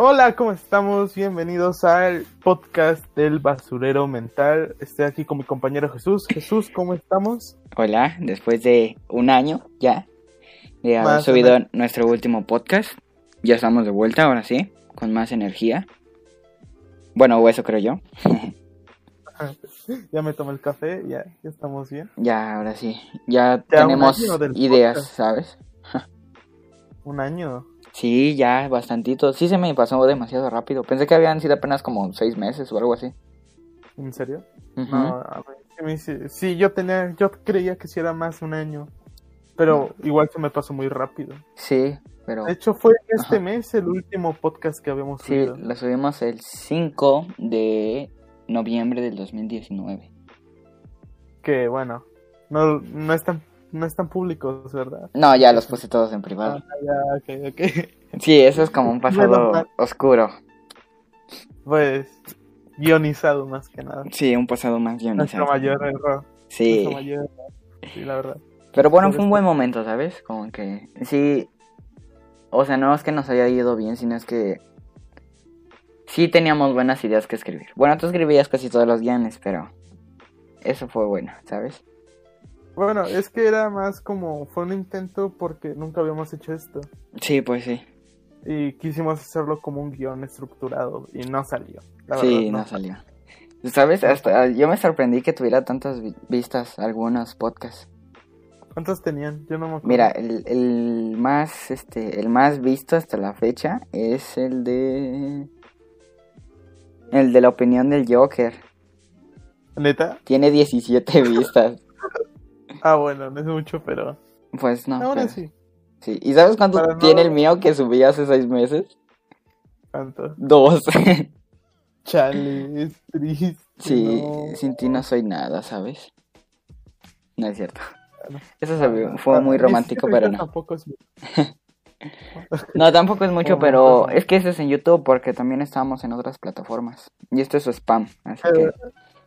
Hola, ¿cómo estamos? Bienvenidos al podcast del basurero mental. Estoy aquí con mi compañero Jesús. Jesús, ¿cómo estamos? Hola, después de un año ya de haber Más subido nuestro último podcast, ya estamos de vuelta, ahora sí, con más energía. Bueno, o eso creo yo. Ya me tomé el café, ya, ya estamos bien. Ya, ahora sí, ya, Ya, tenemos ideas, podcast. ¿sabes? Un año. Sí, ya, bastantito. Sí se me pasó demasiado rápido. Pensé que habían sido apenas como seis meses o algo así. ¿En serio? Ujú. No, a ver, sí sí, yo tenía, yo creía que sí era más un año. Pero igual se me pasó muy rápido. Sí, pero De hecho, fue este Ajá. mes el último podcast que habíamos sí, subido. lo subimos el 5 de noviembre del 2019. Que bueno, no, no están, no están públicos, ¿verdad? No, ya los puse todos en privado. Ah, ya, ok, ok. Sí, eso es como un pasado oscuro. Pues guionizado más que nada. Sí, un pasado más Nuestro guionizado. mayor error. Sí, Nuestro mayor error. Sí, la verdad. pero bueno, fue un es- buen momento, ¿sabes? Como que sí, o sea, no es que nos haya ido bien, sino es que sí teníamos buenas ideas que escribir. Bueno, tú escribías casi todos los guiones, pero eso fue bueno, ¿sabes? Bueno, es que era más como, fue un intento porque nunca habíamos hecho esto. Sí, pues sí. Y quisimos hacerlo como un guion estructurado y no salió. La sí, verdad, no salió. ¿Sabes? Hasta yo me sorprendí que tuviera tantas vi- vistas algunos podcasts. ¿Cuántos tenían? Yo no me acuerdo. Mira, el, el más este el más visto hasta la fecha es el de el de la opinión del Joker. ¿Neta? Tiene 17 vistas. Ah, bueno, no es mucho, pero... Pues no. Ahora pero- sí. sí. ¿Y sabes cuánto Para no- tiene el mío que subí hace seis meses? ¿Cuántos? Dos. Chale, es triste. sí, no. sin ti no soy nada, ¿sabes? No es cierto. Eso vio- fue muy romántico, pero no. Tampoco es... No, tampoco es mucho, pero es que ese es en YouTube porque también estábamos en otras plataformas. Y esto es spam, así que... Eh,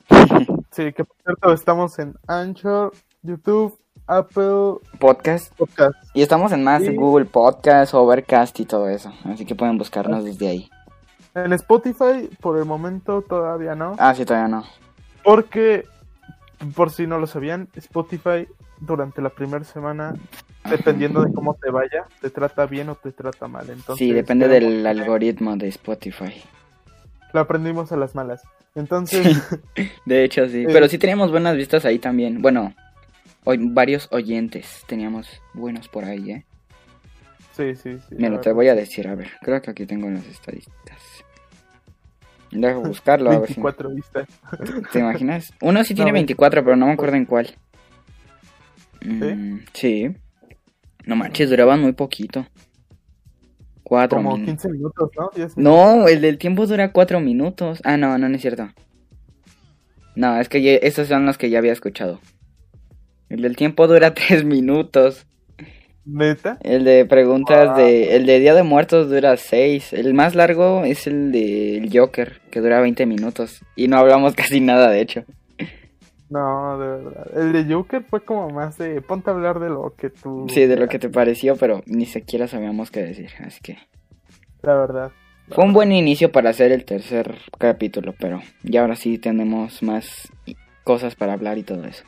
Sí, que por cierto, estamos en Anchor, YouTube, Apple Podcast. Podcast. Y estamos en más Sí. Google Podcast, Overcast y todo eso. Así que pueden buscarnos desde ahí. En Spotify, por el momento todavía no. Ah, sí, todavía no. Porque, por si no lo sabían, Spotify durante la primera semana, dependiendo de cómo te vaya, te trata bien o te trata mal. Entonces, Sí, depende del algoritmo de Spotify. Lo aprendimos a las malas. Entonces, De hecho, sí. Eh. Pero sí teníamos buenas vistas ahí también. Bueno, oy- varios oyentes teníamos buenos por ahí, ¿eh? sí, sí, sí. Mira, la te voy a decir, a ver. Creo que aquí tengo las estadísticas. Dejo buscarlo, a ver si... 24 vistas. ¿Te imaginas? Uno sí tiene No, 24, pero no me acuerdo en cuál. Mm, sí. No manches, duraban muy poquito. Cuatro Como min- 15 minutos, ¿no? 10 minutos. No, el del tiempo dura cuatro minutos. Ah, no, no, no es cierto. No, es que ya- esos son los que ya había escuchado. El del tiempo dura tres minutos. ¿Neta? El de preguntas de... El de Día de Muertos dura seis. El más largo es el del Joker, que dura 20 minutos. Y no hablamos casi nada, de hecho. No, de verdad. El de Joker fue como más de ponte a hablar de lo que tú. Sí, de lo que te pareció, pero ni siquiera sabíamos qué decir. Así que... La verdad. Fue un buen inicio para hacer el tercer capítulo, pero ya ahora sí tenemos más cosas para hablar y todo eso.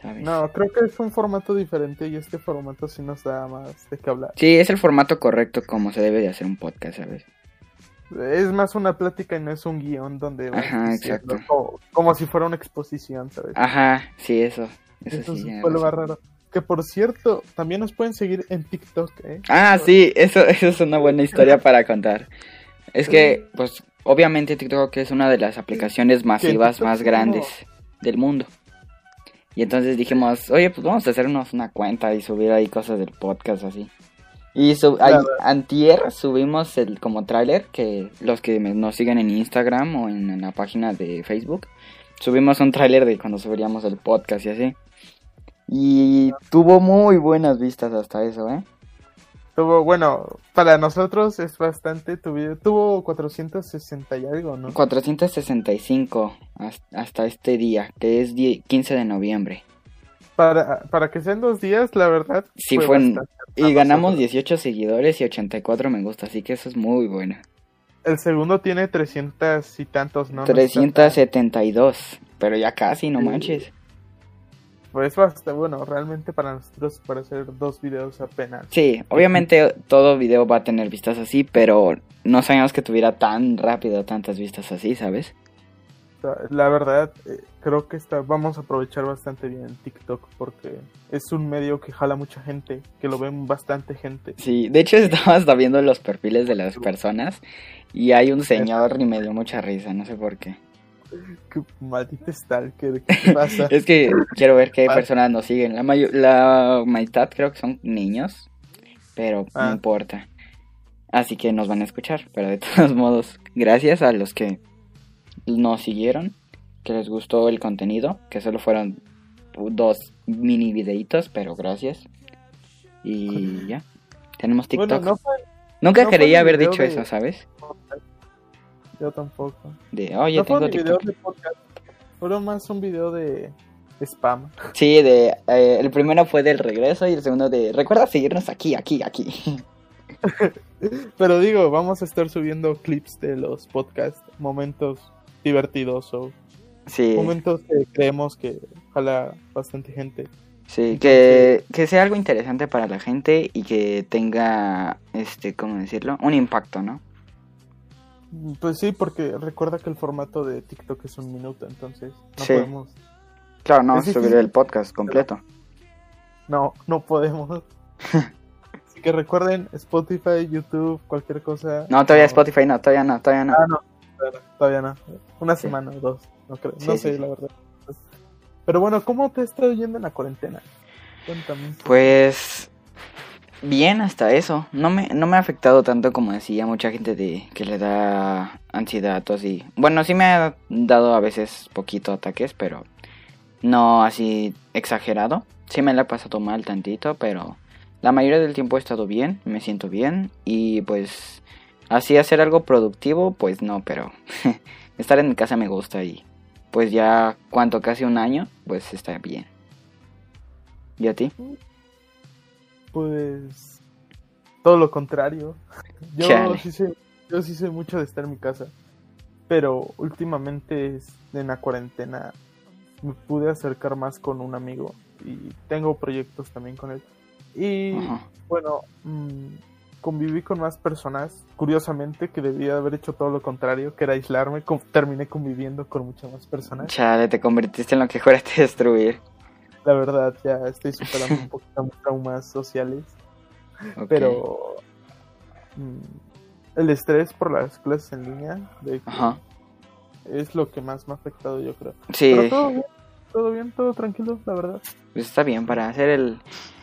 ¿Sabes? No, creo que es un formato diferente y este formato sí nos da más de qué hablar. Sí, es el formato correcto como se debe de hacer un podcast, ¿sabes? Es más una plática y no es un guion donde Ajá, diciendo exacto. Como, como si fuera una exposición, ¿sabes? Ajá, sí, eso. Eso, Eso sí. ya fue lo más raro. Que por cierto, también nos pueden seguir en TikTok, ¿eh? Ah, sí, eso, eso es una buena historia para contar. Es que, pues, obviamente TikTok es una de las aplicaciones masivas más es grandes del mundo. Y entonces dijimos, oye, pues vamos a hacernos una cuenta y subir ahí cosas del podcast así. Y sub- antier subimos el como tráiler que los que nos siguen en Instagram o en, en la página de Facebook, subimos un tráiler de cuando subiríamos el podcast y así. Y tuvo muy buenas vistas hasta eso, ¿eh? Tuvo, bueno, para nosotros es bastante, tuvo, tuvo 460 y algo, ¿no? 465 has- hasta este día, que es die- 15 de noviembre. Para, para que sean dos días, la verdad. Sí, fue en- Y ganamos nosotros. 18 seguidores y 84 me gusta, así que eso es muy bueno. El segundo tiene 300 y tantos, ¿no? No está tan- 372. Pero ya casi, no Sí. manches. Pues bastante bueno, realmente para nosotros para hacer dos videos apenas. Sí, obviamente todo video va a tener vistas así, pero no sabíamos que tuviera tan rápido tantas vistas así, ¿sabes? La verdad, eh, creo que está, vamos a aprovechar bastante bien TikTok porque es un medio que jala mucha gente, que lo ven bastante gente. Sí, de hecho estaba hasta viendo los perfiles de las personas y hay un señor y me dio mucha risa, no sé por qué. Qué maldito stalker, ¿qué pasa? Es que quiero ver qué Ah. personas nos siguen. La, mayo- la mitad creo que son niños, pero no Ah. importa. Así que nos van a escuchar, pero de todos modos, gracias a los que nos siguieron, que les gustó el contenido, que solo fueron dos mini videitos, pero gracias. Y ya, tenemos TikTok. Bueno, no fue Nunca no mi haber dicho de- eso, ¿sabes? Yo tampoco. De, oye, no fue tengo TikTok. de podcast, fueron más un video de spam. Sí, de, eh, el primero fue del regreso y el segundo de, recuerda seguirnos aquí, aquí, aquí. Pero digo, vamos a estar subiendo clips de los podcasts, momentos divertidos o Sí. momentos que creemos que jala bastante gente. Sí, que, que sea algo interesante para la gente y que tenga, este, ¿cómo decirlo? Un impacto, ¿no? Pues sí, porque recuerda que el formato de TikTok es un minuto, entonces no Sí. podemos. Claro, no, subir el podcast completo. No, no podemos. Así que recuerden Spotify, YouTube, cualquier cosa. No, todavía Spotify no, todavía no, todavía no. Ah, no, todavía no. Una Sí. semana o dos, no creo. Sí, no sé, la verdad. Pero bueno, ¿cómo te está yendo en la cuarentena? Cuéntame. Pues bien hasta eso. No me, no me ha afectado tanto como decía mucha gente de que le da ansiedad o así. Bueno, sí me ha dado a veces poquito ataques, pero no así exagerado. Sí me la he pasado mal tantito, pero la mayoría del tiempo he estado bien, me siento bien y pues así hacer algo productivo, pues no, pero estar en mi casa me gusta y pues ya cuánto casi un año, pues está bien. ¿Y a ti? Pues todo lo contrario. Yo Chale. sí sé, yo sí sé mucho de estar en mi casa. Pero últimamente en la cuarentena me pude acercar más con un amigo y tengo proyectos también con él. Y Ajá. bueno, mm, conviví con más personas, curiosamente, que debía haber hecho todo lo contrario, que era aislarme, con- terminé conviviendo con muchas más personas. Chale, te convertiste en lo que juraste destruir. La verdad, ya estoy superando un poquito mis traumas sociales. Pero mm, el estrés por las clases en línea de que Ajá. es lo que más me ha afectado yo creo Sí, pero todo bien todo bien todo tranquilo la verdad pues está bien para hacer el,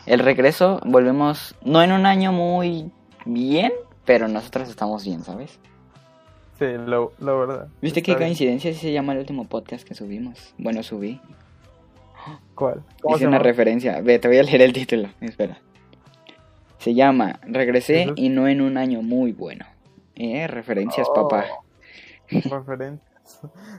el regreso. Volvemos, no en un año muy bien, pero nosotros estamos bien, ¿sabes? sí la, la verdad ¿Viste qué bien. coincidencia si se llama el último podcast que subimos? Bueno, subí. Cuál ¿Cómo Hice se una llama? referencia. Ve, te voy a leer el título. Espera. Se llama Regresé y no en un año muy bueno. Eh, referencias, Oh, papá. referencias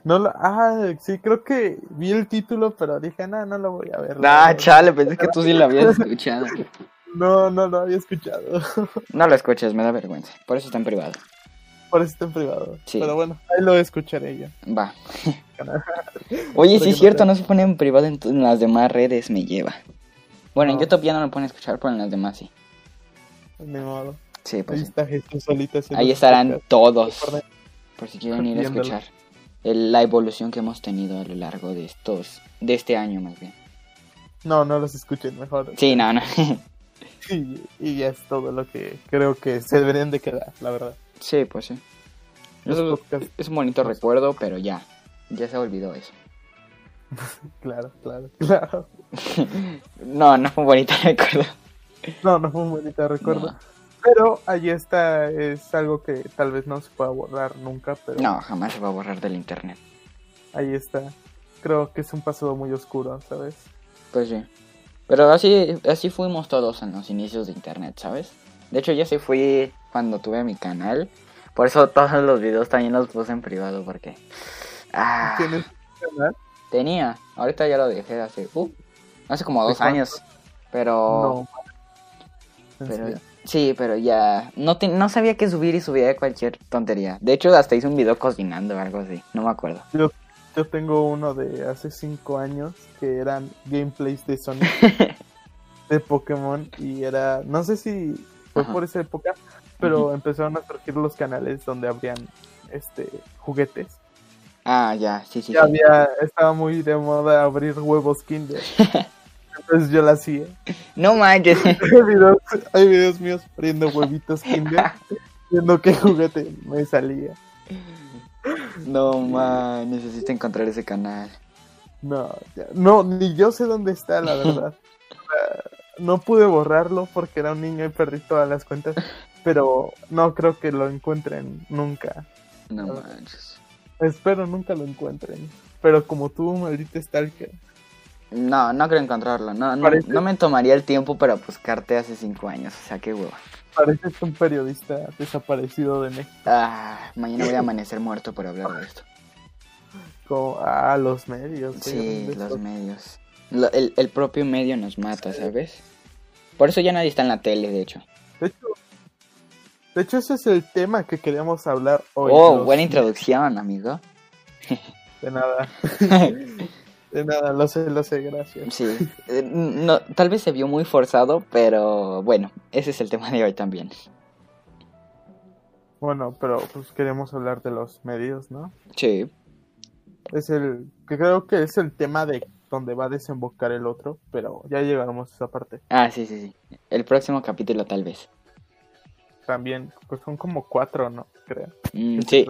no ah sí creo que vi el título pero dije no no lo voy a ver Ah, no, chale, pensé que tú sí lo habías escuchado. no no lo había escuchado No lo escuches, me da vergüenza. Por eso está en privado. Por eso está en privado Sí. pero bueno ahí lo escucharé yo Va. Oye, sí es cierto, no se pone en privado en, las demás redes, me lleva. Bueno, en. YouTube ya no lo pone a escuchar, pero en las demás sí. ni modo Sí, ahí pues está Jesús Ahí estarán podcast. todos. Por si quieren ir a escuchar el- la evolución que hemos tenido a lo largo de estos, de este año más bien. No, no los escuchen mejor. Sí, no, no. Y, y ya es todo lo que creo que se deberían de quedar, la verdad. Sí, pues sí. Es, un bonito recuerdo, pero ya. Ya se olvidó eso. claro, claro, claro. No, no fue un bonito recuerdo. No, no fue un bonito recuerdo. No. Pero ahí está, es algo que tal vez no se pueda borrar nunca, pero No, jamás se va a borrar del internet. ahí está. Creo que es un pasado muy oscuro, ¿sabes? Pues sí. Pero así, así fuimos todos en los inicios de internet, ¿sabes? De hecho, yo sí fui cuando tuve mi canal. Por eso todos los videos también los puse en privado, porque... Ah, ¿Tienes canal? tenía. Ahorita ya lo dejé hace... Uh, hace como ¿De dos años. Pero... No. Pero. Sí, pero ya no, te- no sabía que subir y subía cualquier tontería. De hecho, hasta hice un video cocinando o algo así, no me acuerdo. Yo, yo tengo uno de hace 5 años que eran gameplays de Sonic de Pokémon y era, no sé si fue Ajá. por esa época, pero empezaron a surgir los canales donde habrían este juguetes. Ah, ya, sí, sí. Y sí. había, estaba muy de moda abrir huevos Kinder. Entonces yo la hacía. No manches. Hay videos, hay videos míos abriendo huevitos Kinder, viendo qué juguete me salía. No man, necesito encontrar ese canal. No, ya- no, ni yo sé dónde está, la verdad. No pude borrarlo porque era un niño y perdí todas las cuentas, pero no creo que lo encuentren nunca. No manches. Espero nunca lo encuentren. Pero como tú, maldito stalker. No, no creo encontrarlo. No, no, no me tomaría el tiempo para buscarte hace cinco años. O sea, qué hueva. Pareces un periodista desaparecido de México. Ah, mañana voy a amanecer muerto por hablar de esto. Como, ah, los medios. Sí, los medios. Lo- el, el propio medio nos mata, ¿sabes? Por eso ya nadie está en la tele, de hecho. De hecho, de hecho, ese es el tema que queríamos hablar hoy. oh, los- buena introducción, amigo. De nada. de nada, lo sé, lo sé, gracias. Sí, eh, no, tal vez se vio muy forzado, pero bueno, ese es el tema de hoy también. Bueno, pero pues queremos hablar de los medios, ¿no? Sí, Es el que creo que es el tema de donde va a desembocar el otro, pero ya llegaremos a esa parte. ah, sí, sí, sí. El próximo capítulo tal vez. También, pues son como cuatro, ¿no? Creo. Mm, sí,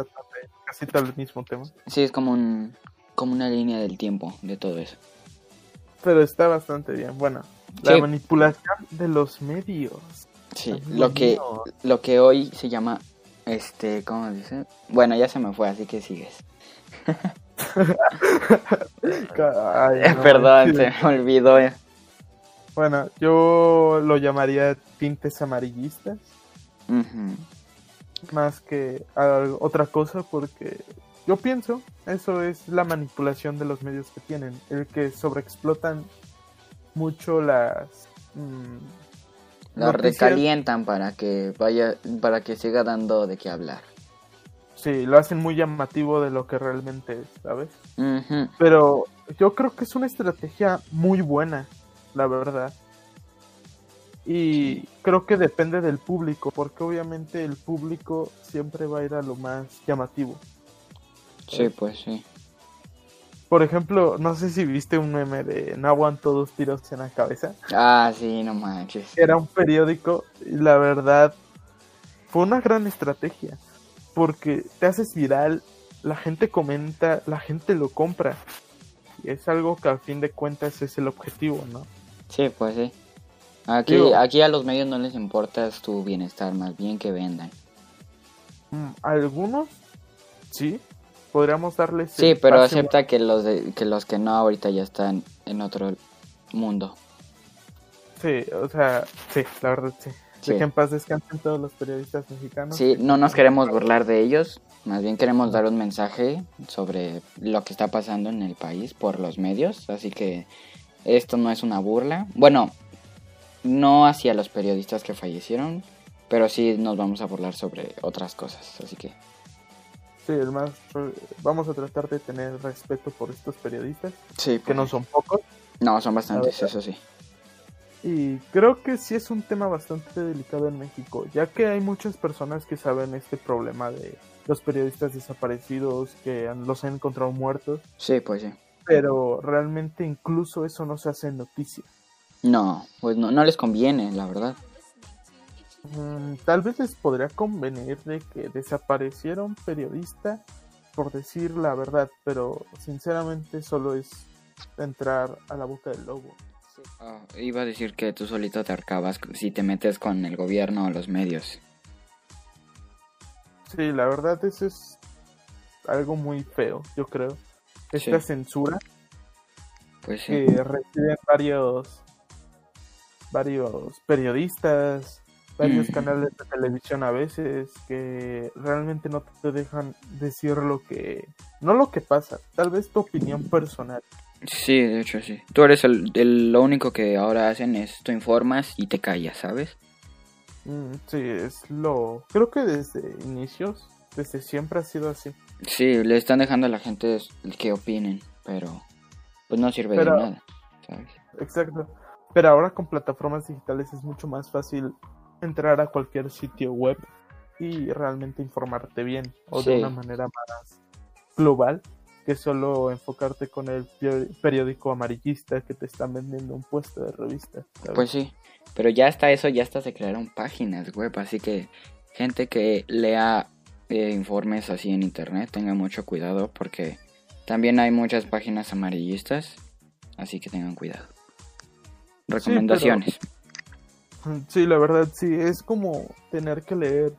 Casi todo el mismo tema. sí, es como un como una línea del tiempo de todo eso. Pero está bastante bien. Bueno, la Sí. manipulación de los medios. Sí, lo que mío. lo que hoy se llama este, ¿cómo dice? Bueno, ya se me fue, así que sigues. Ay, no, Perdón, sí. se me olvidó. Bueno, yo lo llamaría tintes amarillistas. Más que otra cosa porque yo pienso eso es la manipulación de los medios que tienen el que sobreexplotan mucho las mm, noticias. recalientan para que vaya para que siga dando de qué hablar. Sí lo hacen muy llamativo de lo que realmente es sabes pero yo creo que es una estrategia muy buena la verdad y creo que depende del público porque obviamente el público siempre va a ir a lo más llamativo Sí, pues sí. Por ejemplo, no sé si viste un meme de no aguanto dos tiros en la cabeza. Ah, sí, no manches. Era un periódico y la verdad fue una gran estrategia. Porque te haces viral, la gente comenta, la gente lo compra. Y es algo que a fin de cuentas es el objetivo, ¿no? Sí, pues sí. Aquí, Digo- aquí a los medios no les importa tu bienestar, más bien que vendan. Mm, Algunos, sí, podríamos darles... Sí, pero acepta que los de, que los que no ahorita ya están en otro mundo. Sí, o sea, sí, la verdad sí. Sí. De que en paz descansen todos los periodistas mexicanos. Sí, no nos queremos burlar de ellos, más bien queremos dar un mensaje sobre lo que está pasando en el país por los medios, así que esto no es una burla. Bueno, no hacia los periodistas que fallecieron, pero sí nos vamos a burlar sobre otras cosas, así que Sí, el más, vamos a tratar de tener respeto por estos periodistas, sí, que no son pocos. no son bastantes, eso sí. Y creo que sí es un tema bastante delicado en México, ya que hay muchas personas que saben este problema de los periodistas desaparecidos, que los han encontrado muertos, Sí, pues sí. pero realmente incluso eso no se hace en noticia. No, pues no, no les conviene, la verdad. Mm, tal vez les podría convenir de que desapareciera un periodista por decir la verdad, pero sinceramente solo es entrar a la boca del lobo. Ah, iba a decir que tú solito te arcabas si te metes con el gobierno o los medios. Sí, la verdad eso es algo muy feo, yo creo. Esta Sí. censura Pues sí. que reciben varios varios periodistas, varios canales de televisión a veces que realmente no te dejan decir lo que no lo que pasa, tal vez tu opinión personal. Sí, de hecho sí. Tú eres el, el- lo único que ahora hacen es tú informas y te callas, ¿sabes? Mm, sí, es lo... Creo que desde inicios, desde siempre ha sido así. Sí, le están dejando a la gente que opinen, pero pues no sirve Pero- de nada, ¿sabes? Exacto. Pero ahora con plataformas digitales es mucho más fácil entrar a cualquier sitio web y realmente informarte bien o de una manera más global que solo enfocarte con el peri- periódico amarillista que te están vendiendo un puesto de revista. ¿sabes? Pues sí, pero ya hasta eso, ya hasta se crearon páginas web, así que gente que lea eh, informes así en internet tenga mucho cuidado porque también hay muchas páginas amarillistas, así que tengan cuidado. Recomendaciones. Sí, la verdad, sí, es como tener que leer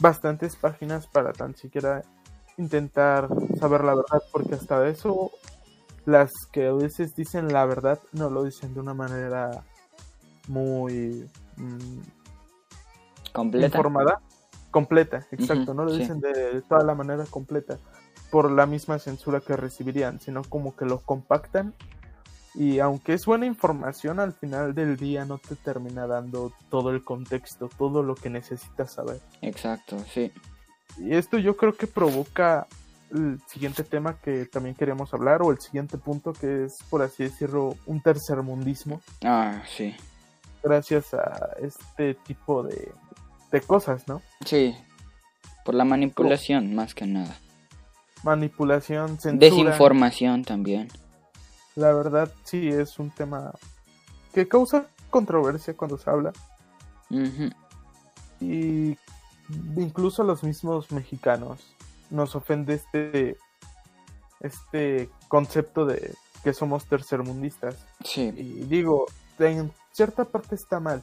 bastantes páginas para tan siquiera intentar saber la verdad, porque hasta eso las que a veces dicen la verdad no lo dicen de una manera muy mm, Completa. informada, completa, exacto, no lo sí. dicen de toda la manera completa por la misma censura que recibirían, sino como que lo compactan y aunque es buena información, al final del día no te termina dando todo el contexto, todo lo que necesitas saber. Exacto, sí. Y esto yo creo que provoca el siguiente tema que también queríamos hablar, o el siguiente punto que es, por así decirlo, un tercermundismo, Ah, sí. gracias a este tipo de, de cosas, ¿no? Sí. Por la manipulación, más que nada. Manipulación, censura. Desinformación también. La verdad, sí, es un tema que causa controversia cuando se habla. Y incluso a los mismos mexicanos nos ofende este este concepto de que somos tercermundistas Sí, y digo en cierta parte está mal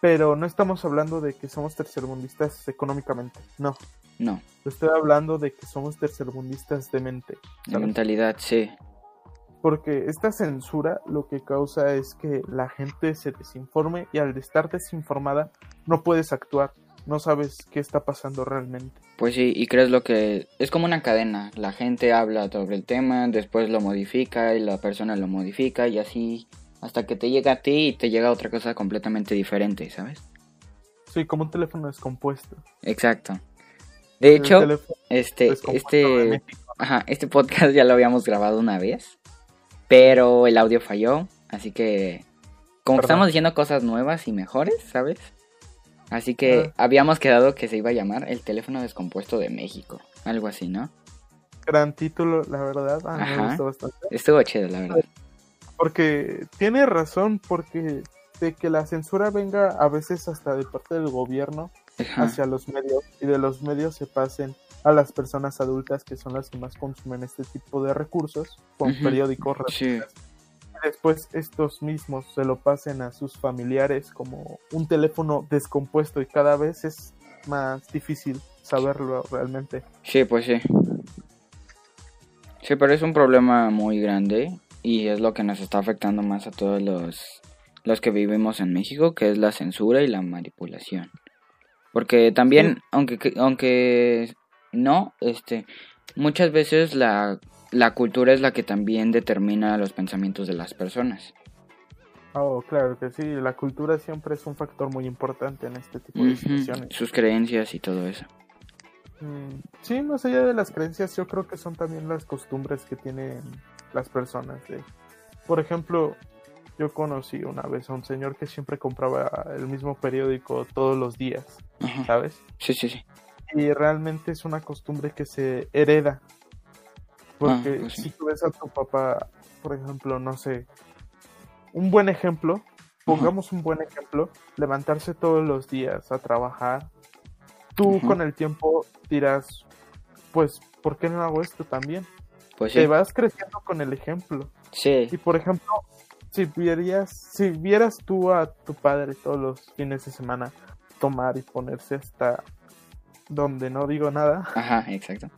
pero no estamos hablando de que somos tercermundistas económicamente no no. estoy hablando de que somos tercermundistas de mente ¿sabes? mentalidad, sí. porque esta censura lo que causa es que la gente se desinforme y al estar desinformada no puedes actuar, no sabes qué está pasando realmente. Pues sí, y crees lo que... Es como una cadena. La gente habla sobre el tema, después lo modifica y la persona lo modifica y así hasta que te llega a ti y te llega otra cosa completamente diferente, ¿sabes? Sí, como un teléfono descompuesto. Exacto. De hecho, este, este, ajá, este podcast ya lo habíamos grabado una vez, pero el audio falló, así que como Perdón. estamos diciendo cosas nuevas y mejores, ¿sabes? Así que Ah. habíamos quedado que se iba a llamar el teléfono descompuesto de México, algo así, ¿no? Gran título, la verdad. Ah, me Ajá. gustó bastante. Estuvo chido, la verdad. Porque tiene razón, porque de que la censura venga a veces hasta de parte del gobierno Ajá. hacia los medios y de los medios se pasen a las personas adultas que son las que más consumen este tipo de recursos con Ujú. periódicos Sí, después estos mismos se lo pasen a sus familiares como un teléfono descompuesto y cada vez es más difícil saberlo realmente. sí, pues sí. Sí, pero es un problema muy grande y es lo que nos está afectando más a todos los, los que vivimos en México, que es la censura y la manipulación. Porque también, aunque, aunque no, este, muchas veces la, la cultura es la que también determina los pensamientos de las personas. Oh, claro que sí, la cultura siempre es un factor muy importante en este tipo de situaciones. Sus creencias y todo eso. Mm, Sí, más allá de las creencias, yo creo que son también las costumbres que tienen las personas. de- Por ejemplo, yo conocí una vez a un señor que siempre compraba el mismo periódico todos los días, Ajá. ¿sabes? Sí, sí, sí. Y realmente es una costumbre que se hereda. Porque Ah, pues sí. si tú ves a tu papá, por ejemplo, no sé, un buen ejemplo, pongamos un buen ejemplo, levantarse todos los días a trabajar, tú con el tiempo dirás, pues, ¿por qué no hago esto también? Pues sí. Te vas creciendo con el ejemplo. Sí, Y por ejemplo, si vieras, si vieras tú a tu padre todos los fines de semana tomar y ponerse hasta donde no digo nada, Ajá, exacto.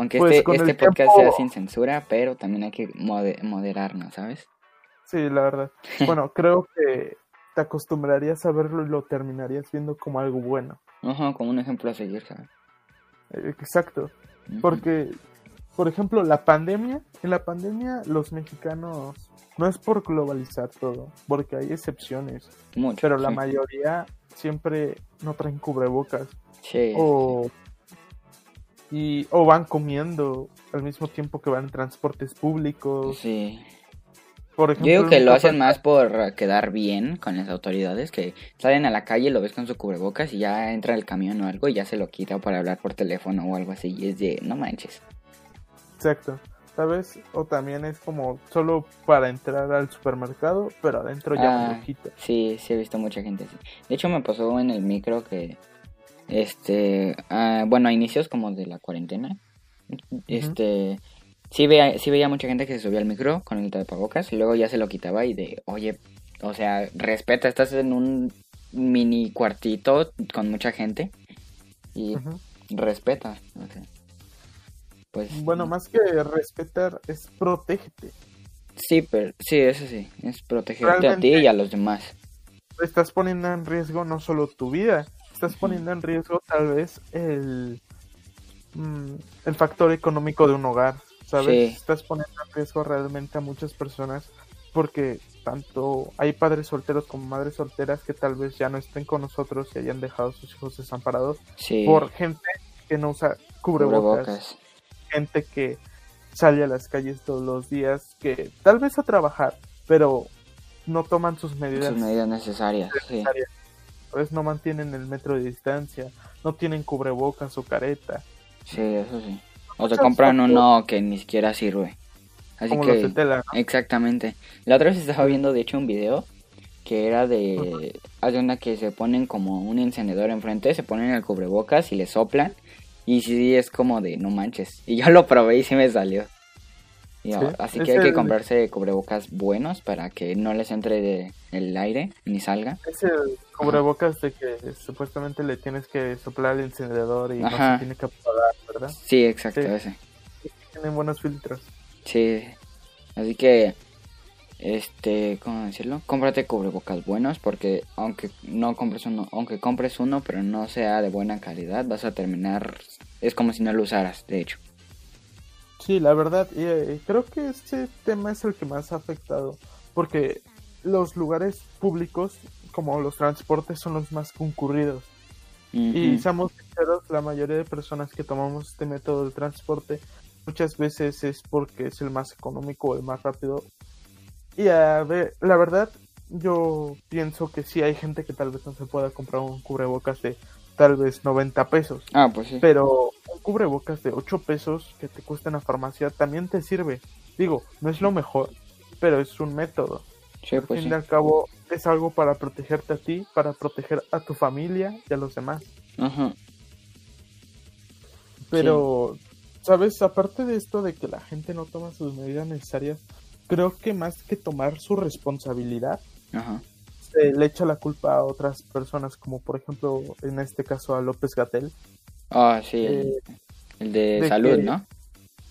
Aunque Pues, este, este podcast tiempo- sea sin censura, pero también hay que mode- moderarnos, ¿sabes? sí, la verdad. Bueno, creo que te acostumbrarías a verlo y lo terminarías viendo como algo bueno. Ajá, como un ejemplo a seguir, ¿sabes? Eh, Exacto. Porque por ejemplo, la pandemia, en la pandemia los mexicanos, no es por globalizar todo, porque hay excepciones, Mucho. pero la sí. mayoría siempre no traen cubrebocas Sí, o y o van comiendo al mismo tiempo que van en transportes públicos. sí. Por Yo digo que lo hacen más por quedar bien con las autoridades, que salen a la calle, lo ves con su cubrebocas y ya entra el camión o algo y ya se lo quita para hablar por teléfono o algo así. Y es de, no manches. Exacto. ¿Sabes? O también es como solo para entrar al supermercado, pero adentro ya me Ah. lo quita. Sí, sí he visto mucha gente así. De hecho me pasó en el micro que, este, ah, bueno, a inicios como de la cuarentena, este, sí veía, sí veía mucha gente que se subía al micro con el tapabocas y luego ya se lo quitaba y de, oye, o sea, respeta, estás en un mini cuartito con mucha gente y respeta, o sea, pues, Bueno, más que respetar es protégete. sí, pero, sí, eso sí, es protegerte a ti y a los demás. Estás poniendo en riesgo no solo tu vida, estás poniendo en riesgo tal vez el mm, el factor económico de un hogar, ¿sabes? Sí. Estás poniendo en riesgo realmente a muchas personas porque tanto hay padres solteros como madres solteras que tal vez ya no estén con nosotros y hayan dejado a sus hijos desamparados Sí, por gente que no usa cubrebocas, cubrebocas. gente que sale a las calles todos los días, que tal vez a trabajar, pero no toman sus medidas sus medidas necesarias, sí. Pues no mantienen el metro de distancia, no tienen cubrebocas o careta, Sí, eso sí. O se compran factores. uno que ni siquiera sirve. Así como que, tela, ¿no? exactamente. La otra vez estaba viendo, de hecho, un video que era de... Hay una que se ponen como un encendedor enfrente, se ponen el cubrebocas y le soplan. Y sí, es como de, no manches. Y yo lo probé y sí me salió. Y, Sí, así que hay que comprarse cubrebocas buenos para que no les entre de el aire ni salga. Es el cubrebocas de que supuestamente le tienes que soplar el encendedor y no se tiene que apagar, ¿verdad? Sí, exacto, Sí. ese. Tienen buenos filtros. Sí, así que, este, ¿cómo decirlo? Cómprate cubrebocas buenos porque aunque no compres uno, aunque compres uno, pero no sea de buena calidad, vas a terminar, es como si no lo usaras, de hecho. Sí, la verdad, eh, creo que este tema es el que más ha afectado, porque los lugares públicos, como los transportes, son los más concurridos. Y seamos sinceros, la mayoría de personas que tomamos este método de transporte muchas veces es porque es el más económico o el más rápido. Y a ver, la verdad, yo pienso que sí hay gente que tal vez no se pueda comprar un cubrebocas de tal vez 90 pesos. Ah, pues sí. Pero un cubrebocas de 8 pesos que te cuesta en la farmacia también te sirve. Digo, no es lo mejor, pero es un método. Sí, Al pues fin sí. y al cabo, es algo para protegerte a ti, para proteger a tu familia y a los demás. Ajá. Pero, ¿sabes? Aparte de esto de que la gente no toma sus medidas necesarias, creo que más que tomar su responsabilidad, Ajá. Se le echa la culpa a otras personas, como por ejemplo, en este caso a López Gatel. Ah, sí, el, Eh, el de, de salud, que- ¿no?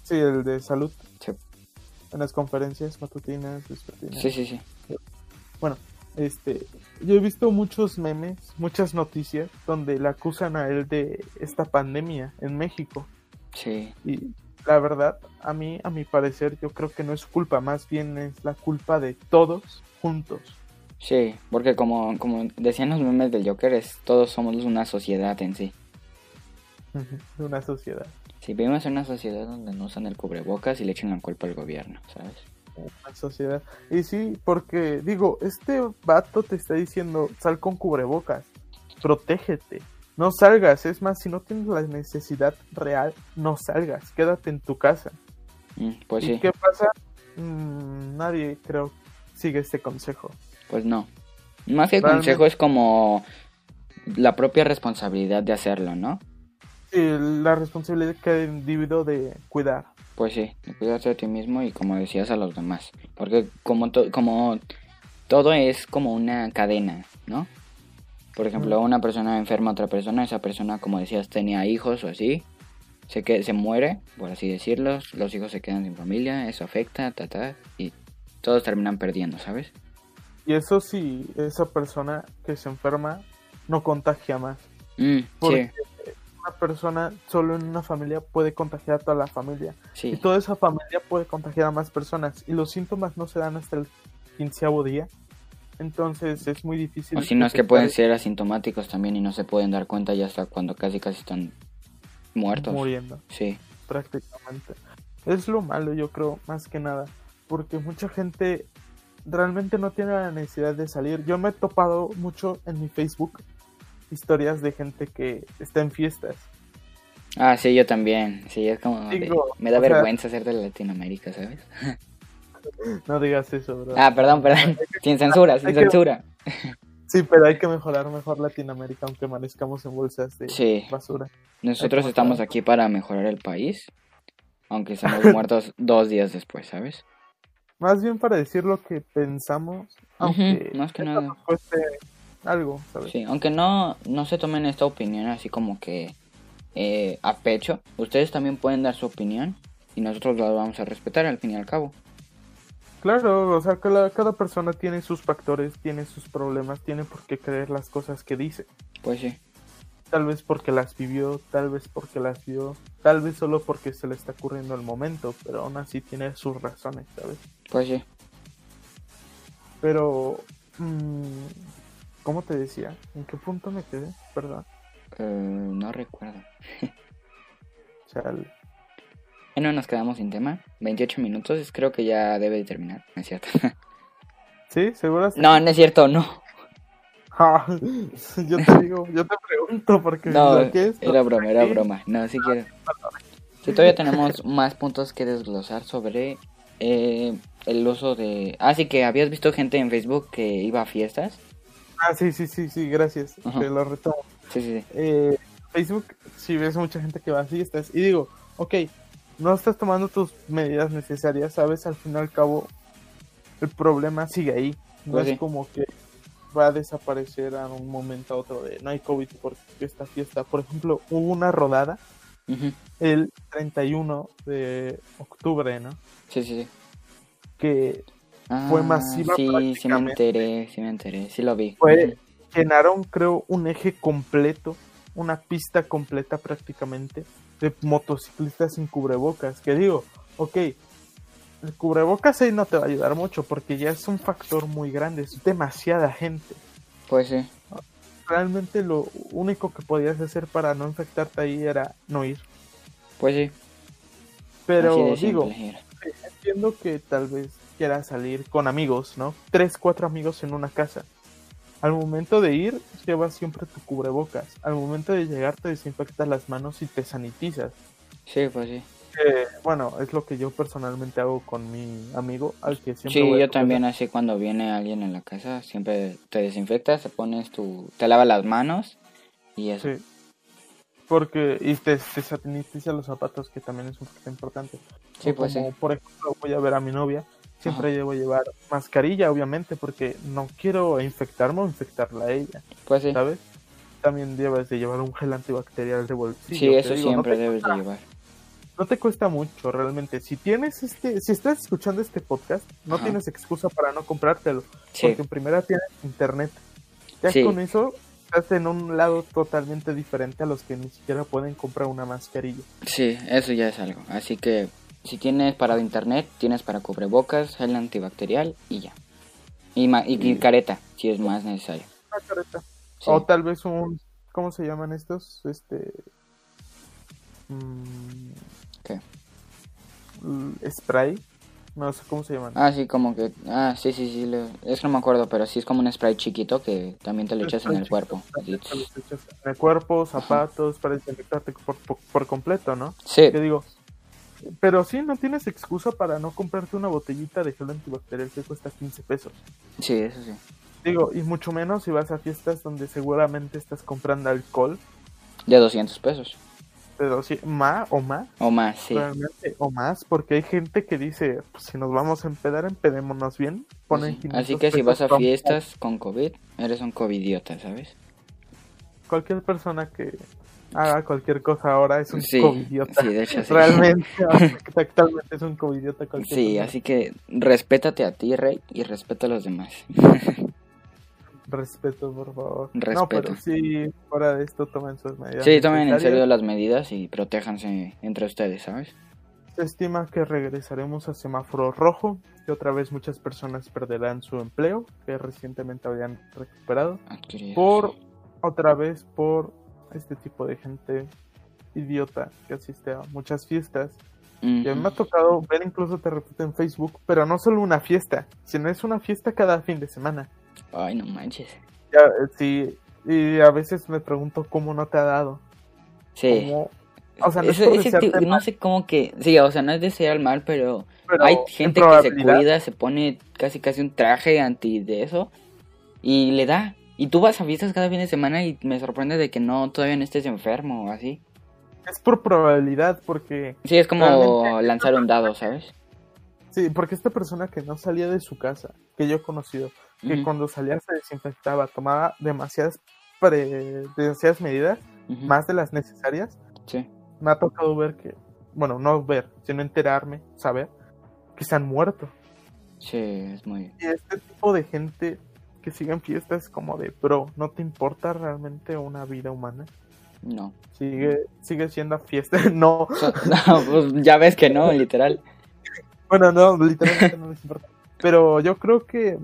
Sí, el de salud. Sí. En las conferencias matutinas, vespertinas. Sí, sí, sí. Bueno, este, yo he visto muchos memes, muchas noticias donde le acusan a él de esta pandemia en México. Sí, Y la verdad, a mí, a mi parecer, yo creo que no es su culpa, más bien es la culpa de todos juntos. Sí, porque como, como decían los memes del Joker, es, todos somos una sociedad en sí. una sociedad. Si vivimos en una sociedad donde no usan el cubrebocas y le echan la culpa al gobierno, ¿sabes? Una sociedad. Y sí, porque digo, este vato te está diciendo, sal con cubrebocas, protégete, no salgas. Es más, si no tienes la necesidad real, no salgas, quédate en tu casa. Mm, pues ¿Y sí, qué pasa? Mm, nadie creo sigue este consejo. Pues no. Más que Realmente- consejo es como la propia responsabilidad de hacerlo, ¿no? Sí, la responsabilidad que hay el individuo de cuidar. Pues sí, de cuidarte a ti mismo y como decías a los demás. Porque como, to- como todo es como una cadena, ¿no? Por ejemplo, una persona enferma a otra persona, esa persona, como decías, tenía hijos o así, se, que, se muere, por así decirlo, los hijos se quedan sin familia, eso afecta, ta, ta, y todos terminan perdiendo, ¿sabes? Y eso si esa persona que se enferma no contagia más. Mm, Porque sí, una persona solo en una familia puede contagiar a toda la familia. Sí. Y toda esa familia puede contagiar a más personas. Y los síntomas no se dan hasta el quinceavo día. Entonces es muy difícil. O si no es que pueden ser asintomáticos también y no se pueden dar cuenta ya hasta cuando casi casi están muertos. Muriendo, Sí, prácticamente. Es lo malo, yo creo, más que nada. Porque mucha gente realmente no tiene la necesidad de salir. Yo me he topado mucho en mi Facebook historias de gente que está en fiestas. Ah, sí, yo también. Sí, es como... de- me da sea- vergüenza ser de Latinoamérica, ¿sabes? No digas eso, bro. Ah, perdón, perdón. Sin censura, sin que- censura. Sí, pero hay que mejorar mejor Latinoamérica, aunque amanezcamos en bolsas de Sí. basura. Nosotros estamos aquí para mejorar el país, aunque estamos muertos dos días después, ¿sabes? Más bien para decir lo que pensamos, aunque más que nada. algo, ¿sabes? Sí, aunque no, no se tomen esta opinión así como que eh, a pecho, ustedes también pueden dar su opinión y nosotros la vamos a respetar al fin y al cabo. Claro, o sea, cada, cada persona tiene sus factores, tiene sus problemas, tiene por qué creer las cosas que dice. Pues sí, Tal vez porque las vivió, tal vez porque las vio, tal vez solo porque se le está ocurriendo el momento, pero aún así tiene sus razones, ¿sabes? pues sí. Pero, mm, ¿cómo te decía? ¿En qué punto me quedé? Perdón. Eh, no recuerdo. Chale. Bueno, nos quedamos sin tema. 28 minutos, creo que ya debe de terminar, ¿no es cierto? ¿Sí? ¿Seguro? no, no es cierto, no. Ah, yo te digo, yo te pregunto porque No, es, era broma, era broma. No, si quiero. Si todavía tenemos más puntos que desglosar sobre eh, el uso de... Ah, sí que habías visto gente en Facebook que iba a fiestas. Ah, sí, sí, sí, sí, gracias. Te lo retomo. Sí, sí, sí. Eh, Facebook, si ves mucha gente que va a fiestas y digo, ok, no estás tomando tus medidas necesarias, sabes, al fin y al cabo el problema sigue ahí. No Pues es sí. como que va a desaparecer a un momento a otro de no hay COVID por esta fiesta. Por ejemplo, hubo una rodada Ujú. el 31 de octubre, ¿no? Sí, sí, sí. Que Ah, Fue masiva Sí, sí me enteré, sí me enteré, sí lo vi. Fue- llenaron, creo, un eje completo, una pista completa prácticamente de motociclistas sin cubrebocas. Que digo, ok, el cubrebocas ahí no te va a ayudar mucho porque ya es un factor muy grande, es demasiada gente. Pues sí, Realmente lo único que podías hacer para no infectarte ahí era no ir. pues sí. Pero digo, entiendo que tal vez quieras salir con amigos, ¿no? Tres, cuatro amigos en una casa. Al momento de ir, llevas siempre tu cubrebocas. Al momento de llegar, te desinfectas las manos y te sanitizas. Sí, pues sí. Bueno, es lo que yo personalmente hago con mi amigo, al que siempre Sí, voy a yo también así cuando viene alguien en la casa, siempre te desinfectas, te pones tu... te lavas las manos y eso. Sí. Porque, y te, te sanitizas los zapatos, que también es un factor importante. Sí, pues sí. como, por ejemplo, voy a ver a mi novia, siempre debo llevar mascarilla, obviamente, porque no quiero infectarme o infectarla a ella. Pues sí. ¿sabes? También debes de llevar un gel antibacterial de bolsillo. Sí, eso digo, siempre no debes de llevar. No te cuesta mucho realmente. Si tienes este, si estás escuchando este podcast, no Ajá. tienes excusa para no comprártelo, Sí, porque en primera tienes internet. Ya Sí. con eso estás en un lado totalmente diferente a los que ni siquiera pueden comprar una mascarilla. sí, eso ya es algo. Así que si tienes para internet, tienes para cubrebocas, gel antibacterial y ya. Y, ma- y, y careta, si es más necesario. Una careta. Sí. O tal vez un, ¿cómo se llaman estos? Este, mm, ¿Qué? l- spray. No sé cómo se llaman. Ah, sí, como que... Ah, sí, sí, sí. lo- Es que no me acuerdo, pero sí es como un spray chiquito que también te lo echas en el cuerpo. Te los echas En el cuerpo, zapatos, para desinfectarte por, por, por completo, ¿no? Sí, Que digo, pero sí, no tienes excusa para no comprarte una botellita de gel antibacterial que cuesta 15 pesos. sí, eso sí. Digo, y mucho menos si vas a fiestas donde seguramente estás comprando alcohol De 200 pesos. De 200, más o más, O más, sí. realmente, o más, porque hay gente que dice, pues, si nos vamos a empedar, empedémonos bien. Ponen Sí. 500 Así que si vas a fiestas con COVID, eres un covidiota, ¿sabes? Cualquier persona que haga cualquier cosa ahora es un Sí, covidiota. sí, de hecho sí. Realmente, actualmente es un covidiota cualquier Sí, persona. así que respétate a ti, Rey, y respeta a los demás. Respeto, por favor. No, Respeto. pero sí, fuera de esto tomen sus medidas. Sí, tomen en serio las medidas y protéjanse entre ustedes, ¿sabes? Se estima que regresaremos a semáforo rojo, que otra vez muchas personas perderán su empleo, que recientemente habían recuperado, por otra vez por este tipo de gente idiota que asiste a muchas fiestas. Y a mí me ha tocado ver incluso, te repito, en Facebook, pero no solo una fiesta, sino es una fiesta cada fin de semana. Ay, no manches. Ya, eh, sí, y a veces me pregunto cómo no te ha dado. Sí. Cómo- o sea, no, es desearte ti- no sé cómo que... Sí, o sea, no es desear mal, pero... pero Hay en gente que se cuida, se pone casi casi un traje anti de eso y le da. Y tú vas a fiestas cada fin de semana y me sorprende de que no todavía no estés enfermo o así. Es por probabilidad, porque Sí, es como lanzar un dado, ¿sabes? Sí, porque esta persona que no salía de su casa, que yo he conocido, que cuando salía se desinfectaba, tomaba demasiadas, pre- demasiadas medidas, más de las necesarias, Sí. me ha tocado ver que, bueno, no ver, sino enterarme, saber, que se han muerto. Sí, es muy... Y este tipo de gente que sigue en fiestas como de, bro, ¿no te importa realmente una vida humana? No. Sigue, sigue siendo fiesta, no, no, pues ya ves que no, literal. Bueno, no, literalmente no les importa. Pero yo creo que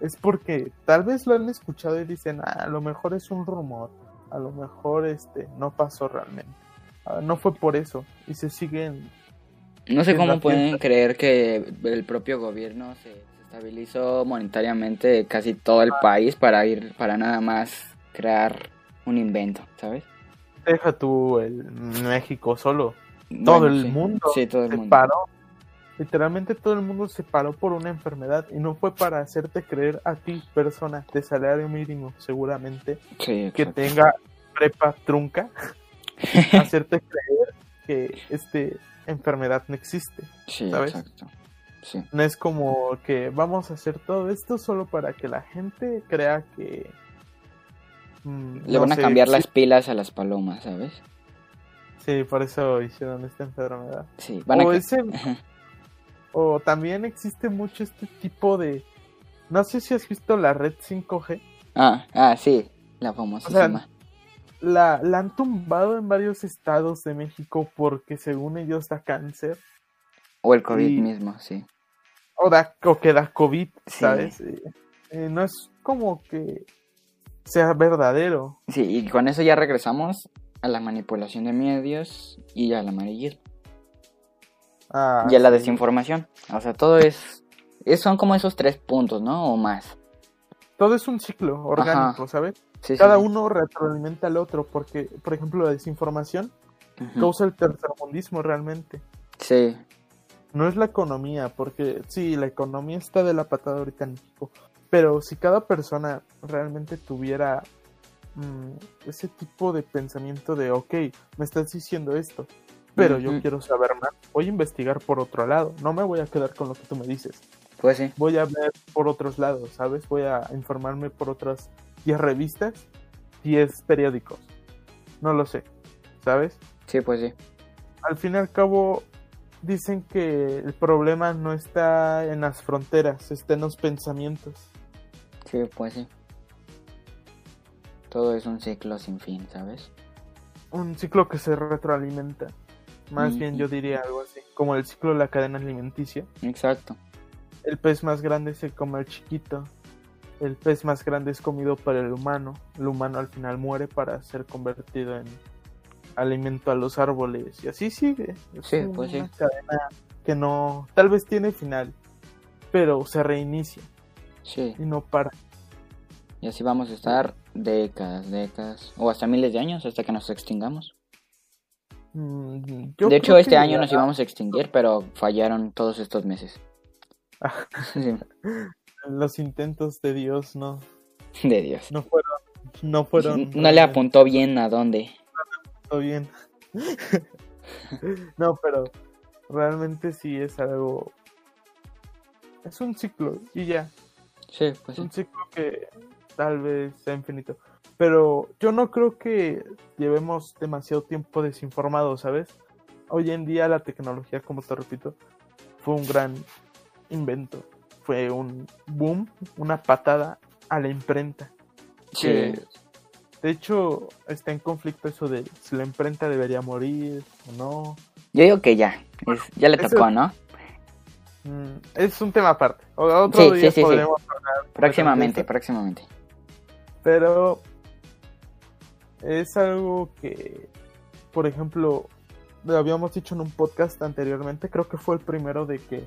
es porque tal vez lo han escuchado y dicen, ah, a lo mejor es un rumor, a lo mejor este no pasó realmente. Ah, no fue por eso. Y se siguen. No sé cómo pueden creer que el propio gobierno se, estabilizó monetariamente casi todo el país para ir, para nada más crear un invento, ¿sabes? Deja tú el México solo. Todo el sí. mundo Sí, todo el se mundo. paró. Literalmente todo el mundo se paró por una enfermedad y no fue para hacerte creer a ti, persona de salario mínimo, seguramente, Sí, que tenga prepa trunca, hacerte creer que este enfermedad no existe. Sí, ¿sabes? exacto. Sí. No es como que vamos a hacer todo esto solo para que la gente crea que mm, Le no van a sé, cambiar sí, las pilas a las palomas, ¿sabes? Sí, por eso hicieron esta enfermedad. Sí, van a... O, ese-. O también existe mucho este tipo de... No sé si has visto la red 5G. Ah, ah, sí, la famosísima. La, la han tumbado en varios estados de México porque según ellos da cáncer. O el COVID y- mismo, sí. o, da, o que da COVID. ¿sabes? Eh, eh, no es como que sea verdadero. Sí, y con eso ya regresamos a la manipulación de medios y al amarillismo. Ah, y a la desinformación. O sea, todo es, es- Son como esos tres puntos, ¿no? O más. Todo es un ciclo orgánico, ¿sabes? Sí, Cada sí. uno retroalimenta al otro, porque, por ejemplo, la desinformación causa el tercermundismo realmente. Sí, No es la economía, porque sí, la economía está de la patada ahorita en México, pero si cada persona realmente tuviera mm, ese tipo de pensamiento de, ok, me estás diciendo esto, pero yo quiero saber más, voy a investigar por otro lado, no me voy a quedar con lo que tú me dices, pues sí. voy a ver por otros lados, ¿sabes? Voy a informarme por otras 10 revistas, 10 periódicos, no lo sé, ¿sabes? Sí, pues sí. al fin y al cabo dicen que el problema no está en las fronteras, está en los pensamientos. Sí, pues sí. Todo es un ciclo sin fin, ¿sabes? Un ciclo que se retroalimenta. Más Mm. bien yo diría algo así, como el ciclo de la cadena alimenticia. Exacto. El pez más grande se come al chiquito. El pez más grande es comido por el humano. El humano al final muere para ser convertido en alimento a los árboles. Y así sigue. Es Sí, una pues sí. cadena que no, tal vez tiene final, pero se reinicia Sí. y no para. Y así vamos a estar décadas, décadas, o hasta miles de años hasta que nos extingamos. Mm, yo de hecho, este año nos íbamos a extinguir, pero fallaron todos estos meses. Sí, Los intentos de Dios no, de Dios. no fueron, no fueron. No le apuntó bien a dónde. Todo bien. no, pero realmente sí es algo. Es un ciclo y ya. Sí, pues Es sí. un ciclo que tal vez sea infinito. Pero yo no creo que llevemos demasiado tiempo desinformados, ¿sabes? Hoy en día la tecnología, como te repito, fue un gran invento. Fue un boom, una patada a la imprenta. Sí. Que, de hecho, está en conflicto eso de si la imprenta debería morir o no. Yo digo que ya. es- ya le tocó, ¿no? Mm, es un tema aparte. Otro Sí, día sí, sí, podremos hablar Próximamente, próximamente. Pero es algo que, por ejemplo, lo habíamos dicho en un podcast anteriormente, creo que fue el primero de que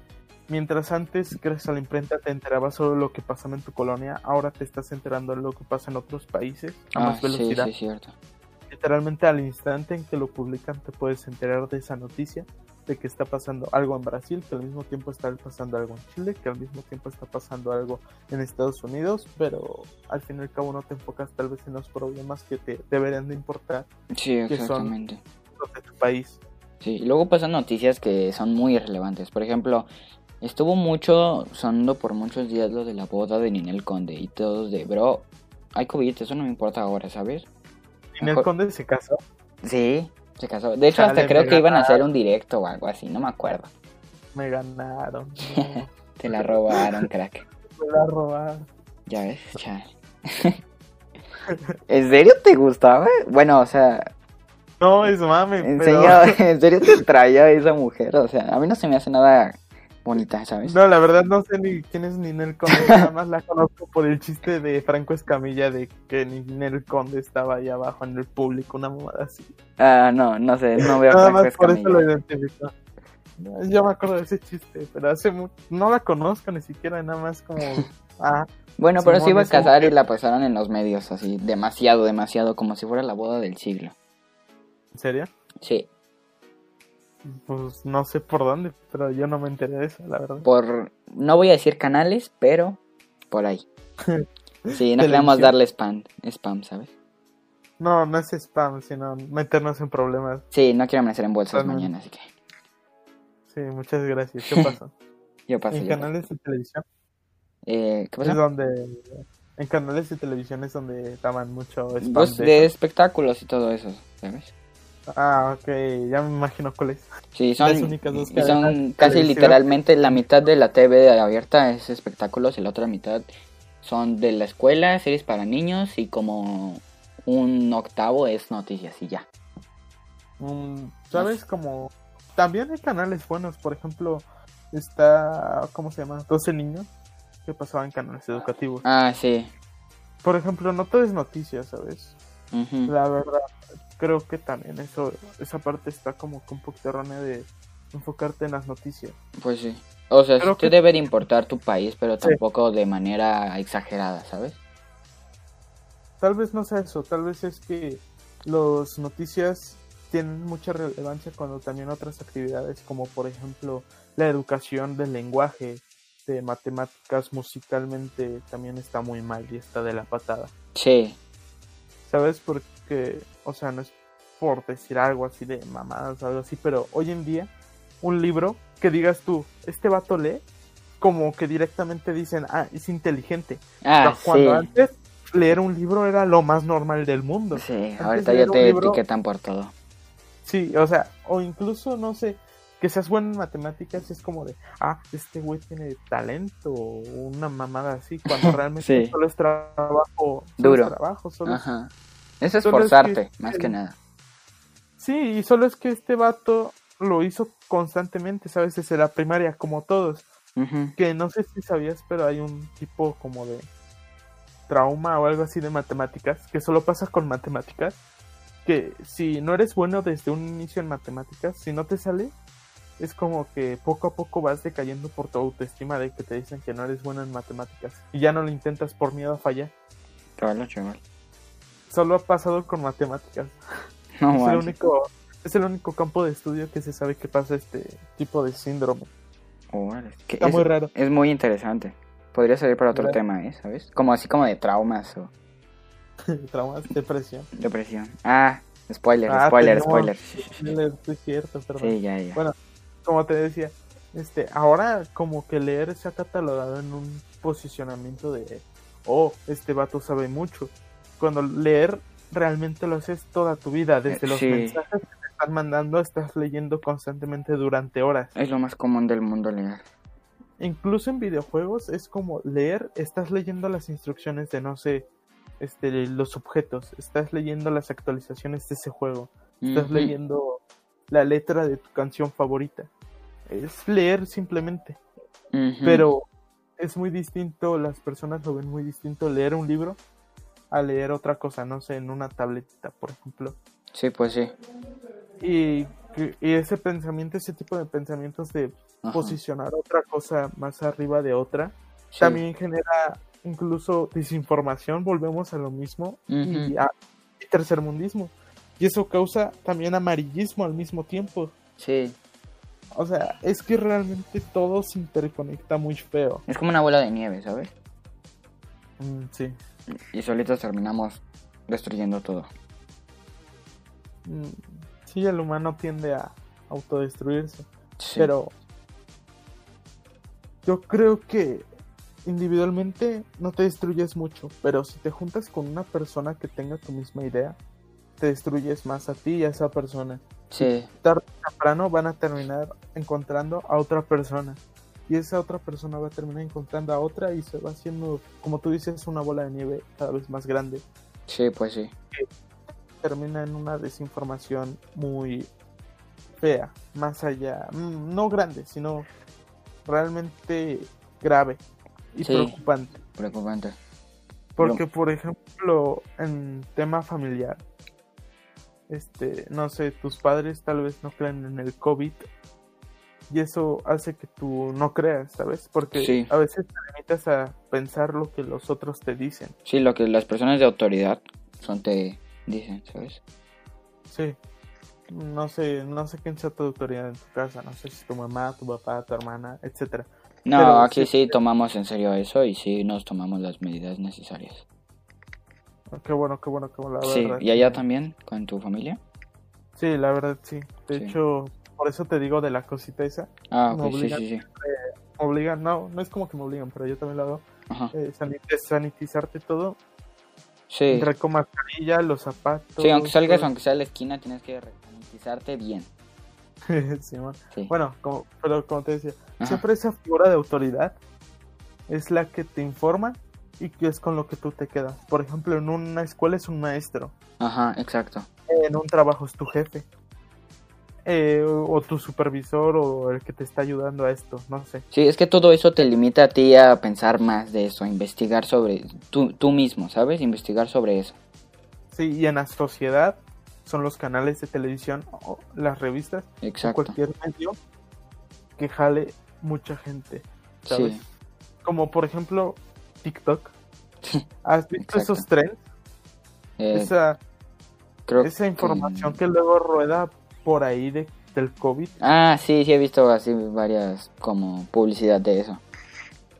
mientras antes gracias a la imprenta te enterabas solo lo que pasaba en tu colonia, ahora te estás enterando de lo que pasa en otros países a Ah, más sí, velocidad. sí, cierto. Literalmente al instante en que lo publican te puedes enterar de esa noticia, de que está pasando algo en Brasil, que al mismo tiempo está pasando algo en Chile, que al mismo tiempo está pasando algo en Estados Unidos, pero al fin y al cabo no te enfocas tal vez en los problemas que te deberían de importar Sí, que son- exactamente. los de tu país. Sí, y luego pasan noticias que son muy irrelevantes. Por ejemplo, estuvo mucho sonando por muchos días lo de la boda de Ninel Conde y todos de, bro, hay COVID, eso no me importa ahora, ¿sabes? ¿En el Mejor- conde se casó? Sí, se casó. De hecho, Chale, hasta creo que iban a hacer un directo o algo así, no me acuerdo. Me ganaron. Te la robaron, crack. me la robaron. Ya ves, chale. ¿En serio te gustaba? Bueno, o sea, No, es mame, en pero... serio, en serio te traía esa mujer. O sea, a mí no se me hace nada bonita, ¿sabes? No, la verdad no sé ni quién es Ninel Conde, nada más la conozco por el chiste de Franco Escamilla de que Ninel Conde estaba ahí abajo en el público, una mamada así. Ah, no, no sé, no veo Nada Franco más por eso Escamilla. lo identifico. Yo me acuerdo de ese chiste, pero hace mu- no la conozco ni siquiera, nada más como... Ah, Bueno, pero se iba a casar y la pasaron en los medios, así, demasiado, demasiado, como si fuera la boda del siglo. ¿en serio? Sí, Pues no sé por dónde, pero yo no me enteré de eso, la verdad. por, no voy a decir canales, pero por ahí. Sí, no queremos darle spam, spam, ¿sabes? No, no es spam, sino meternos en problemas. Sí, no quiero amanecer en bolsas mañana, así que Sí, muchas gracias. ¿Qué pasó? yo paso. en yo paso. canales de televisión Eh, ¿Qué es pasó? donde... En canales de televisión es donde daban mucho spam Pues de espectáculos y todo eso, ¿sabes? Ah, ok, ya me imagino cuál es. Sí, son, Las únicas dos son casi literalmente la mitad de la TV abierta es espectáculos y la otra mitad son de la escuela, series para niños y como un octavo es noticias y ya. Mm, ¿Sabes? Como... También hay canales buenos, por ejemplo, está... ¿Cómo se llama? 12 niños que pasaban canales educativos. Ah, sí. Por ejemplo, no todo es noticias, ¿sabes? La verdad, creo que también eso, esa parte está como que un poquito errónea de enfocarte en las noticias. Pues sí. O sea, Creo sí te que- debe de importar tu país, pero Sí. tampoco de manera exagerada, ¿sabes? Tal vez no sea eso, tal vez es que las noticias tienen mucha relevancia cuando también otras actividades como por ejemplo la educación del lenguaje, de matemáticas musicalmente también está muy mal y está de la patada. Sí. ¿Sabes? Porque, o sea, no es por decir algo así de mamadas o algo así, pero hoy en día un libro que digas tú, este vato lee, como que directamente dicen, ah, es inteligente. Ah, Pero cuando sí. antes leer un libro era lo más normal del mundo. Sí, antes ahorita ya te libro- etiquetan por todo. Sí, o sea, o incluso, no sé, que seas bueno en matemáticas es como de, ah, este güey tiene talento o una mamada así, cuando realmente Sí. solo es trabajo, solo Duro. es trabajo, solo Ajá. Es es esforzarte, que- más que nada. Sí, y solo es que este vato lo hizo constantemente, ¿sabes? Desde la primaria, como todos. Que no sé si sabías, pero hay un tipo como de trauma o algo así de matemáticas, que solo pasa con matemáticas. Que si no eres bueno desde un inicio en matemáticas, si no te sale, es como que poco a poco vas decayendo por tu autoestima de que te dicen que no eres bueno en matemáticas. Y ya no lo intentas por miedo a fallar. Claro, chaval. Solo ha pasado con matemáticas. No es, el único, es el único campo de estudio que se sabe que pasa este tipo de síndrome. Órale, que Está es, muy raro. es muy interesante. Podría servir para otro ¿Verdad? tema, ¿eh? ¿Sabes? Como así como de traumas o Traumas, depresión. depresión. Ah, spoiler, Ah, spoiler, spoiler. Spoiler, sí, es cierto, perdón. Sí, ya, ya. Bueno, Como te decía, este, ahora como que leer se ha catalogado en un posicionamiento de, oh, este vato sabe mucho. Cuando leer realmente lo haces toda tu vida, desde Eh, los sí. mensajes que te están mandando, estás leyendo constantemente durante horas. Es lo más común del mundo leer. incluso en videojuegos es como leer, estás leyendo las instrucciones de no sé, este, los objetos, estás leyendo las actualizaciones de ese juego, estás leyendo la letra de tu canción favorita. Es leer simplemente, pero es muy distinto, las personas lo ven muy distinto leer un libro a leer otra cosa, no sé, en una tableta, por ejemplo. Sí, pues sí. Y, y ese pensamiento, ese tipo de pensamientos de Ajá. posicionar otra cosa más arriba de otra, Sí. también genera incluso desinformación, volvemos a lo mismo, y, a- y tercermundismo. Y eso causa también amarillismo al mismo tiempo. Sí. O sea, es que realmente todo se interconecta muy feo. Es como una bola de nieve, ¿sabes? Mm, sí. Y solitos terminamos destruyendo todo. Mm, sí, el humano tiende a autodestruirse. Sí. Pero yo creo que individualmente no te destruyes mucho, pero si te juntas con una persona que tenga tu misma idea, te destruyes más a ti y a esa persona. Sí. Tarde o temprano van a terminar encontrando a otra persona. Y esa otra persona va a terminar encontrando a otra y se va haciendo, como tú dices, una bola de nieve cada vez más grande. Sí, pues sí. Termina en una desinformación muy fea, más allá, mm, no grande, sino realmente grave y Sí. preocupante. Preocupante. Porque, por ejemplo, en tema familiar, este, no sé, tus padres tal vez no creen en el COVID y eso hace que tú no creas, ¿sabes? Porque Sí. a veces te limitas a pensar lo que los otros te dicen. Sí, lo que las personas de autoridad son te dicen, ¿sabes? Sí. No sé, no sé quién sea tu autoridad en tu casa, no sé si tu mamá, tu papá, tu hermana, etcétera. No, Pero aquí sí- sí tomamos en serio eso y sí nos tomamos las medidas necesarias. Qué bueno, qué bueno, qué bueno, la Sí, verdad. ¿y allá también con tu familia? Sí, la verdad sí. De Sí. hecho, por eso te digo de la cosita esa. Ah, Me sí, obligan. sí, sí. Me obligan, no, no es como que me obligan, pero yo también lo hago. Ajá. eh, sanit- sanitizarte todo, Sí. con mascarilla, los zapatos. Sí, aunque salgas, todo. aunque sea a la esquina, tienes que sanitizarte bien. Sí. Bueno, como, pero como te decía, Ajá. siempre esa figura de autoridad es la que te informa y que es con lo que tú te quedas. Por ejemplo, en una escuela es un maestro, Ajá, exacto. en un trabajo es tu jefe, eh, o, o tu supervisor o el que te está ayudando a esto, no sé. Sí, es que todo eso te limita a ti a pensar más de eso, a investigar sobre tú, tú mismo, ¿sabes? Investigar sobre eso. Sí, y en la sociedad son los canales de televisión o las revistas o Exacto. cualquier medio que jale mucha gente, ¿sabes? Sí, Como por ejemplo TikTok. ¿Has visto esos trends? eh, esa, creo esa información que... que luego rueda por ahí de, del COVID. Ah, sí, sí he visto así varias como publicidad de eso.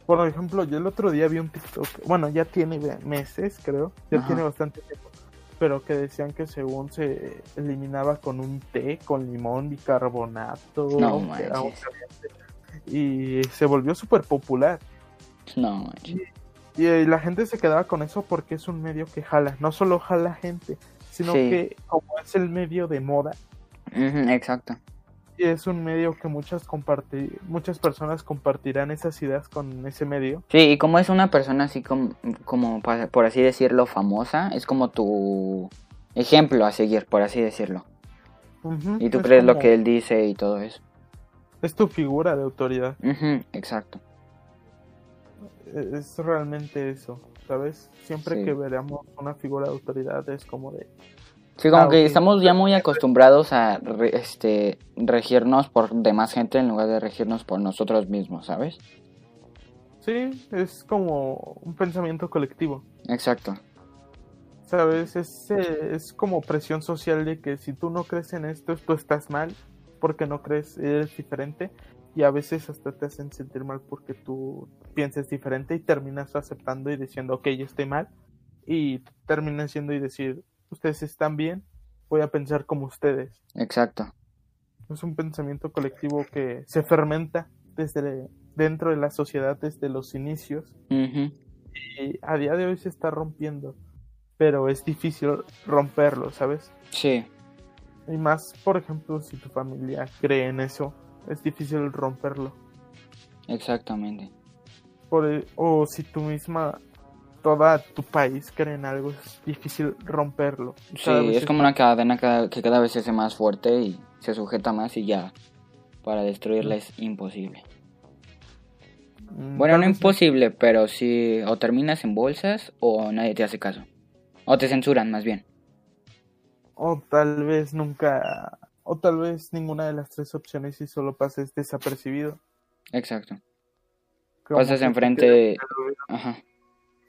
Por ejemplo, yo el otro día vi un TikTok, bueno, ya tiene meses, creo, ya Ajá. tiene bastante tiempo, pero que decían que según se eliminaba con un té, con limón, bicarbonato, No y se volvió súper popular. No, manches. Y eh, la gente se quedaba con eso porque es un medio que jala, no solo jala gente, sino Sí. que como es el medio de moda, exacto. y es un medio que muchas comparti muchas personas compartirán esas ideas con ese medio. Sí, y como es una persona así como, como por así decirlo, famosa, es como tu ejemplo a seguir, por así decirlo. Y tú es crees lo que él dice y todo eso. Es tu figura de autoridad. Exacto. Es realmente eso, ¿sabes? Siempre Sí. que veamos una figura de autoridad es como de... Sí, como Ah, que estamos ya muy acostumbrados a re- este regirnos por demás gente en lugar de regirnos por nosotros mismos, ¿sabes? Sí, es como un pensamiento colectivo, Exacto. ¿sabes? Es, eh, es como presión social de que si tú no crees en esto, tú estás mal, porque no crees, eres diferente, y a veces hasta te hacen sentir mal porque tú pienses diferente y terminas aceptando y diciendo, ok, yo estoy mal, y terminas siendo y decir, ustedes están bien, voy a pensar como ustedes. Exacto. Es un pensamiento colectivo que se fermenta desde dentro de la sociedad desde los inicios y a día de hoy se está rompiendo, pero es difícil romperlo, ¿sabes? Sí, Y más, por ejemplo, si tu familia cree en eso, es difícil romperlo. Exactamente. Por, e- o si tú misma, toda tu país cree en algo, es difícil romperlo. Sí, es como una cadena que cada vez se hace más fuerte y se sujeta más y ya para destruirla es imposible. Bueno, no imposible, pero si o terminas en bolsas o nadie te hace caso. O te censuran más bien. O tal vez nunca, o tal vez ninguna de las tres opciones y solo pases desapercibido. Exacto. Pasas enfrente... Ajá.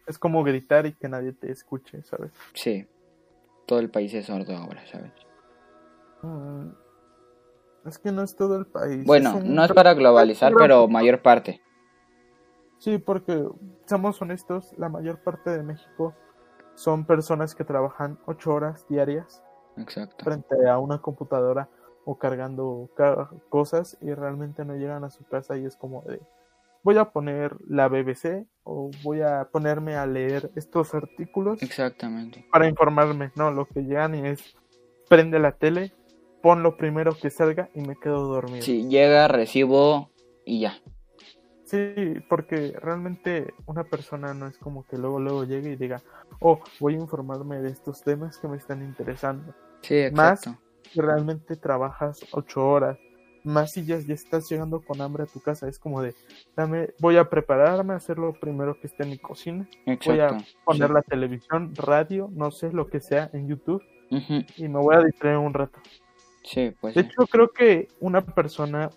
Es como gritar y que nadie te escuche, ¿sabes? Sí. Todo el país es sordo ahora, ¿sabes? Mm, Es que no es todo el país. Bueno, un no es para globalizar, pero mayor parte. Sí, porque, seamos honestos, la mayor parte de México son personas que trabajan ocho horas diarias Exacto. frente a una computadora o cargando ca- cosas y realmente no llegan a su casa y es como de voy a poner la BBC o voy a ponerme a leer estos artículos Exactamente. para informarme, no, lo que llegan y es prende la tele, pon lo primero que salga y me quedo dormido. Sí, llega, recibo y ya. Sí, porque realmente una persona no es como que luego luego llegue y diga, oh, voy a informarme de estos temas que me están interesando. Sí, Más- exacto. Si realmente trabajas ocho horas, más si ya, ya estás llegando con hambre a tu casa, es como de, dame, voy a prepararme, a hacer lo primero que esté en mi cocina, voy a poner sí. la televisión, radio, no sé, lo que sea en YouTube y me voy a distraer un rato. Sí, pues De sí. hecho, creo que una persona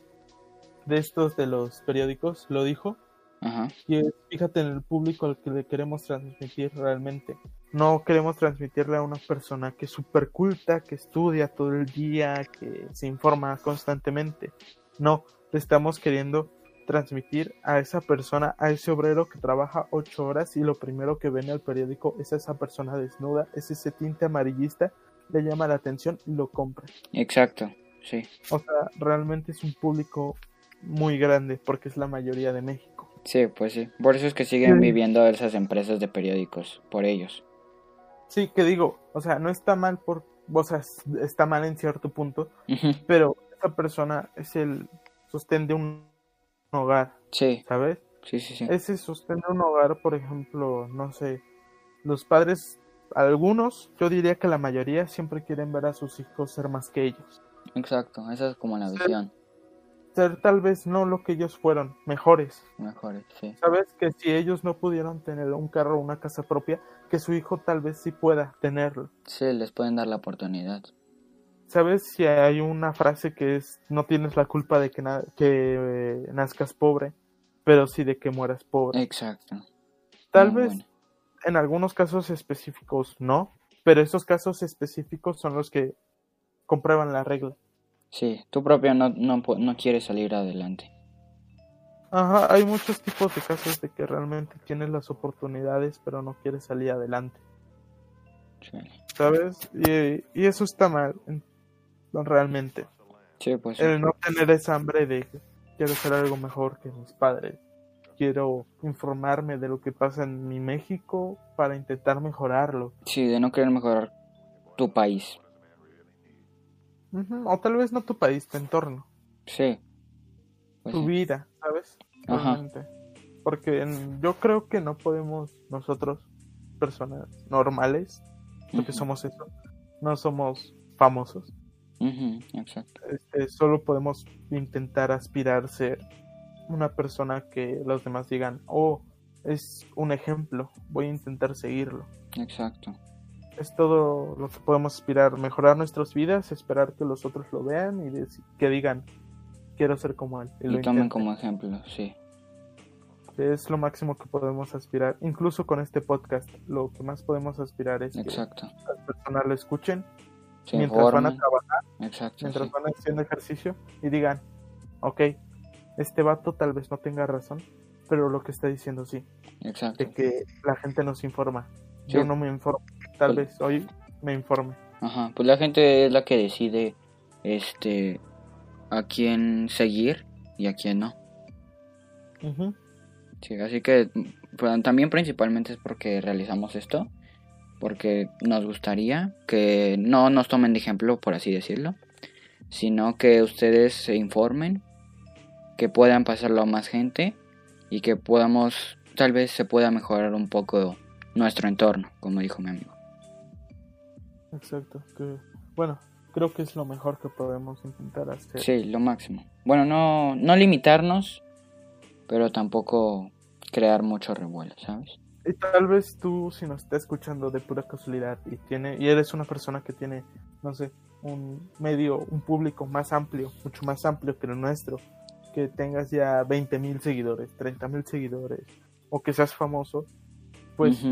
de estos de los periódicos lo dijo, Ajá. y es, fíjate en el público al que le queremos transmitir realmente. No queremos transmitirle a una persona que es súper culta, que estudia todo el día, que se informa constantemente. No, le estamos queriendo transmitir a esa persona, a ese obrero que trabaja ocho horas y lo primero que ve en el periódico es a esa persona desnuda, es ese tinte amarillista, le llama la atención y lo compra. Exacto. Sí. O sea, realmente es un público muy grande porque es la mayoría de México. Sí, pues sí. Por eso es que siguen Sí. viviendo esas empresas de periódicos, por ellos. Sí, que digo, o sea, no está mal por, o sea, es- está mal en cierto punto, pero esa persona es el sostén de un hogar, Sí, ¿sabes? sí, sí, sí. Ese sostén de un hogar, por ejemplo, no sé, los padres, algunos, yo diría que la mayoría siempre quieren ver a sus hijos ser más que ellos. Exacto. Esa es como la visión. Ser tal vez no lo que ellos fueron, mejores. Mejor, sí. Sabes que si ellos no pudieron tener un carro o una casa propia, que su hijo tal vez sí pueda tenerlo. Sí, les pueden dar la oportunidad. ¿Sabes si hay una frase que es no tienes la culpa de que, na- que eh, nazcas pobre, pero sí de que mueras pobre? Exacto. Tal muy vez bueno. en algunos casos específicos no, pero esos casos específicos son los que comprueban la regla. Sí, tú propio no, no, no quieres salir adelante. Ajá, hay muchos tipos de casos de que realmente tienes las oportunidades, pero no quieres salir adelante. Sí, ¿Sabes? Y, y eso está mal, en- realmente. Sí, pues sí. El no tener esa hambre de quiero ser algo mejor que mis padres. Quiero informarme de lo que pasa en mi México para intentar mejorarlo. Sí, de no querer mejorar tu país. Ujú, O tal vez no tu país, tu entorno, Sí. Pues tu vida, ¿sabes? Ajá. Porque en- yo creo que no podemos nosotros, personas normales, porque somos eso, no somos famosos. ujú, Exacto. Este, solo podemos intentar aspirar a ser una persona que los demás digan, oh, es un ejemplo, voy a intentar seguirlo. Exacto. Es todo lo que podemos aspirar, mejorar nuestras vidas, esperar que los otros lo vean y que digan, quiero ser como él. Y lo tomen intenten. como ejemplo, sí. Es lo máximo que podemos aspirar. Incluso con este podcast, lo que más podemos aspirar es Exacto. que las personas lo escuchen Se mientras van a trabajar. Exacto. mientras sí. van haciendo ejercicio y digan, ok, este vato tal vez no tenga razón, pero lo que está diciendo sí, Exacto. de que la gente nos informa. Yo no me informo, tal Pues- vez hoy me informe. Ajá. Pues la gente es la que decide, este, a quién seguir y a quién no. Sí, así que pues, también principalmente es porque realizamos esto, porque nos gustaría que no nos tomen de ejemplo, por así decirlo, sino que ustedes se informen, que puedan pasarlo a más gente y que podamos, tal vez se pueda mejorar un poco nuestro entorno, como dijo mi amigo. Exacto, que bueno, creo que es lo mejor que podemos intentar hacer. Sí, lo máximo. Bueno, no, no limitarnos, pero tampoco crear mucho revuelo, ¿sabes? Y tal vez tú, si nos está escuchando de pura casualidad y tiene y eres una persona que tiene, no sé, un medio, un público más amplio, mucho más amplio que el nuestro, que tengas ya 20 mil seguidores, 30 mil seguidores, o que seas famoso, pues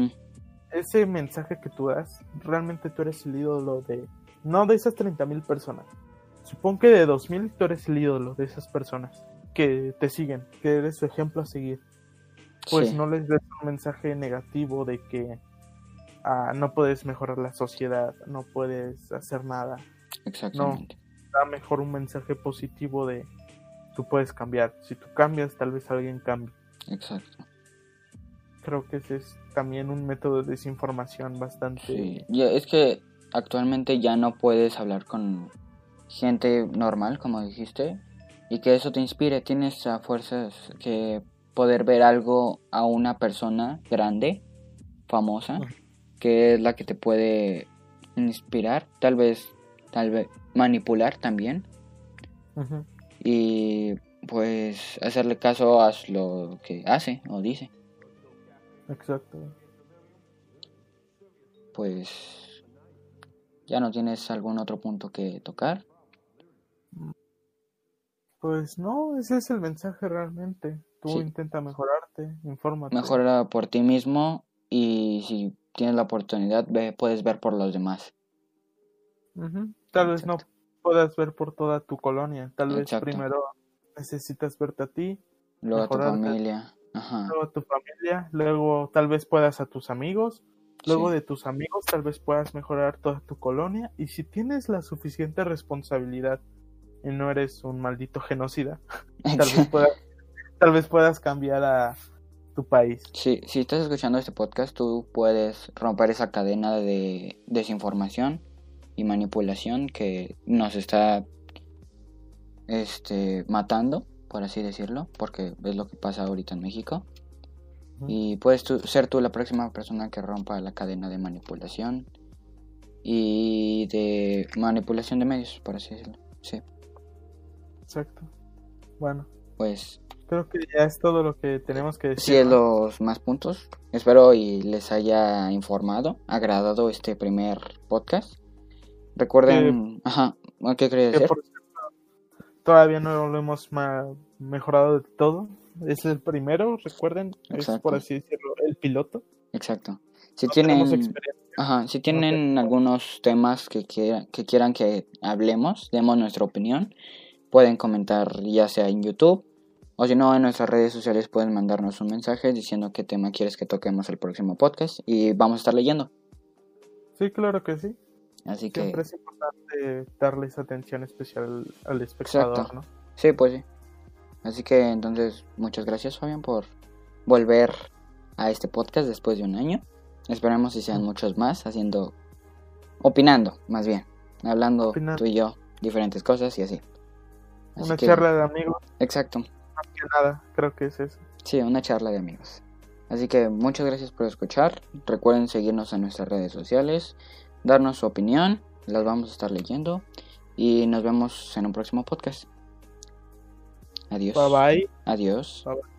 ese mensaje que tú das, realmente tú eres el ídolo de, no de esas 30 mil personas. Supongo que de 2 mil tú eres el ídolo de esas personas que te siguen, que eres su ejemplo a seguir. Pues sí, no les des un mensaje negativo de que ah, no puedes mejorar la sociedad, no puedes hacer nada. exactamente. Da mejor un mensaje positivo de tú puedes cambiar. Si tú cambias, tal vez alguien cambie. Exacto. Creo que ese es también un método de desinformación bastante... Sí, es que actualmente ya no puedes hablar con gente normal, como dijiste, y que eso te inspire. Tienes a fuerzas que poder ver algo a una persona grande, famosa, que es la que te puede inspirar, tal vez, tal vez manipular también, y pues hacerle caso a lo que hace o dice. Exacto. Pues ya no tienes algún otro punto que tocar. Pues no, ese es el mensaje realmente. Tú Sí. intenta mejorarte, infórmate. Mejora por ti mismo y si tienes la oportunidad, ve, puedes ver por los demás. Tal vez no puedas ver por toda tu colonia. Tal vez primero necesitas verte a ti, Luego a tu familia. Ajá. luego a tu familia, luego tal vez puedas a tus amigos, luego Sí. de tus amigos tal vez puedas mejorar toda tu colonia y si tienes la suficiente responsabilidad y no eres un maldito genocida, tal vez puedas, tal vez puedas cambiar a tu país. Sí, si estás escuchando este podcast, tú puedes romper esa cadena de desinformación y manipulación que nos está este matando, por así decirlo, porque es lo que pasa ahorita en México. Y puedes tú- ser tú la próxima persona que rompa la cadena de manipulación y de manipulación de medios, por así decirlo. Sí, Exacto. Bueno, pues creo que ya es todo lo que tenemos que decir. sí es los más puntos. Espero y les haya informado, agradado este primer podcast. Recuerden, ajá, ¿qué querías Que decir? por todavía no lo hemos mejorado de todo. Es el primero, recuerden, es por así decirlo, el piloto. Exacto. Si No tienen, ajá, si tienen algunos temas que quieran, que quieran que hablemos, demos nuestra opinión, pueden comentar ya sea en YouTube o si no en nuestras redes sociales pueden mandarnos un mensaje diciendo qué tema quieres que toquemos el próximo podcast y vamos a estar leyendo. Sí, claro que sí. Así que Siempre es importante darles atención especial al espectador, Exacto. ¿no? sí, pues sí. Así que entonces muchas gracias Fabián por volver a este podcast después de un año. Esperemos si sean muchos más haciendo opinando, más bien, hablando Opinando. tú y yo diferentes cosas y así. Así Una que- charla de amigos, Exacto. más que nada, creo que es eso. Sí, una charla de amigos. Así que muchas gracias por escuchar. Recuerden seguirnos en nuestras redes sociales, darnos su opinión, las vamos a estar leyendo y nos vemos en un próximo podcast. Adiós. Bye bye. Adiós. Bye bye.